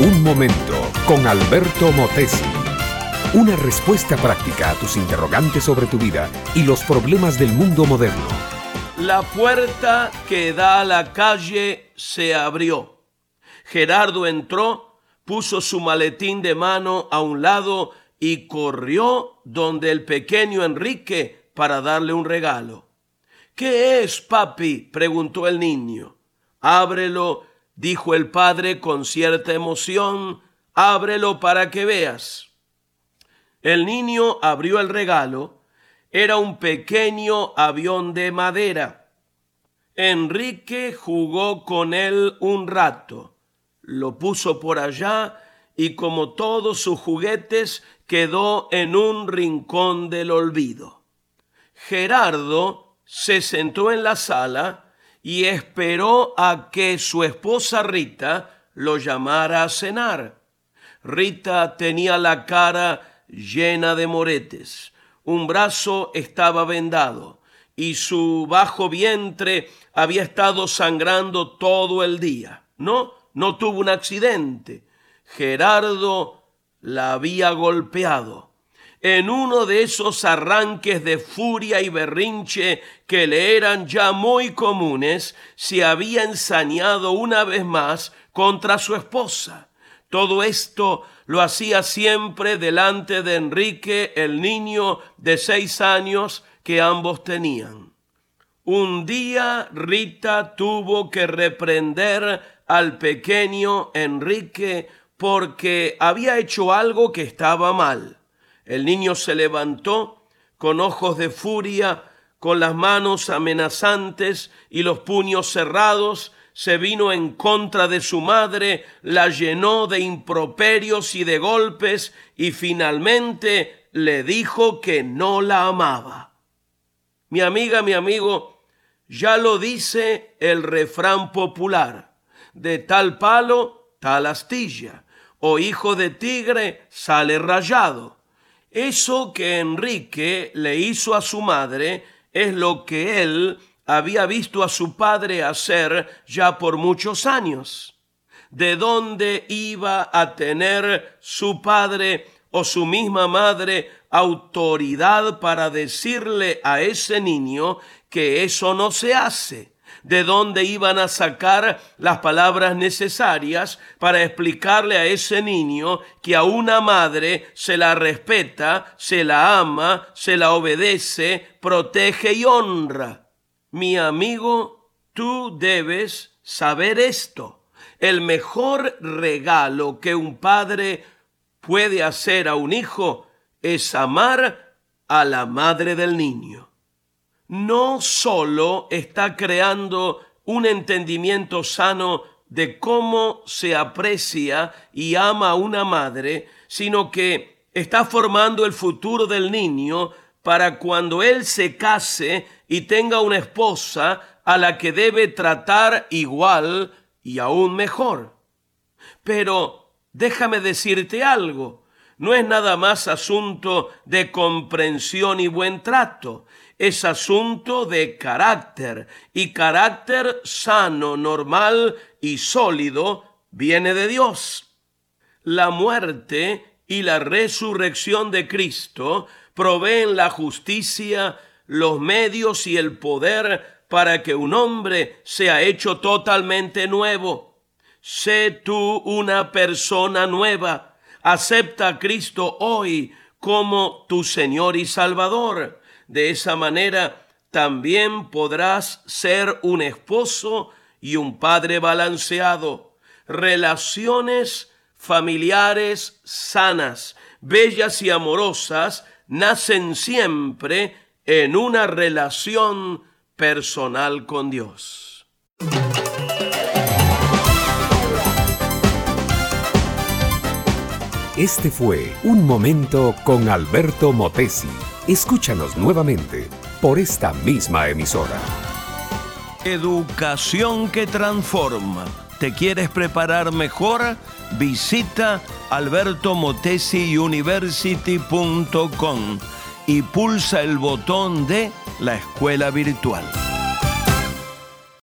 Un momento con Alberto Motesi. Una respuesta práctica a tus interrogantes sobre tu vida y los problemas del mundo moderno. La puerta que da a la calle se abrió. Gerardo entró, puso su maletín de mano a un lado y corrió donde el pequeño Enrique para darle un regalo. ¿Qué es, papi? preguntó el niño. Ábrelo, dijo el padre con cierta emoción. Ábrelo para que veas. El niño abrió el regalo era un pequeño avión de madera. Enrique jugó con él un rato, lo puso por allá y como todos sus juguetes quedó en un rincón del olvido. Gerardo se sentó en la sala y esperó a que su esposa Rita lo llamara a cenar. Rita tenía la cara llena de moretes un brazo estaba vendado y su bajo vientre había estado sangrando todo el día. No, no tuvo un accidente. Gerardo la había golpeado. En uno de esos arranques de furia y berrinche que le eran ya muy comunes, se había ensañado una vez más contra su esposa. Todo esto lo hacía siempre delante de Enrique, el niño de seis años que ambos tenían. Un día Rita tuvo que reprender al pequeño Enrique porque había hecho algo que estaba mal. El niño se levantó con ojos de furia, con las manos amenazantes y los puños cerrados, se vino en contra de su madre, la llenó de improperios y de golpes y finalmente le dijo que no la amaba. Mi amiga, mi amigo, ya lo dice el refrán popular, de tal palo, tal astilla, o hijo de tigre sale rayado. Eso que Enrique le hizo a su madre es lo que él había visto a su padre hacer ya por muchos años. ¿De dónde iba a tener su padre o su misma madre autoridad para decirle a ese niño que eso no se hace? ¿De dónde iban a sacar las palabras necesarias para explicarle a ese niño que a una madre se la respeta, se la ama, se la obedece, protege y honra? Mi amigo, tú debes saber esto. El mejor regalo que un padre puede hacer a un hijo es amar a la madre del niño. No solo está creando un entendimiento sano de cómo se aprecia y ama a una madre, sino que está formando el futuro del niño para cuando él se case y tenga una esposa a la que debe tratar igual y aún mejor. Pero déjame decirte algo, no es nada más asunto de comprensión y buen trato, es asunto de carácter, y carácter sano, normal y sólido viene de Dios. La muerte y la resurrección de Cristo proveen la justicia, los medios y el poder para que un hombre sea hecho totalmente nuevo. Sé tú una persona nueva. Acepta a Cristo hoy como tu Señor y Salvador. De esa manera también podrás ser un esposo y un padre balanceado. Relaciones familiares sanas, bellas y amorosas nacen siempre en una relación personal con Dios. Este fue Un Momento con Alberto Motesi. Escúchanos nuevamente por esta misma emisora. Educación que transforma. ¿Te quieres preparar mejor? Visita albertomotesiuniversity.com y pulsa el botón de la escuela virtual.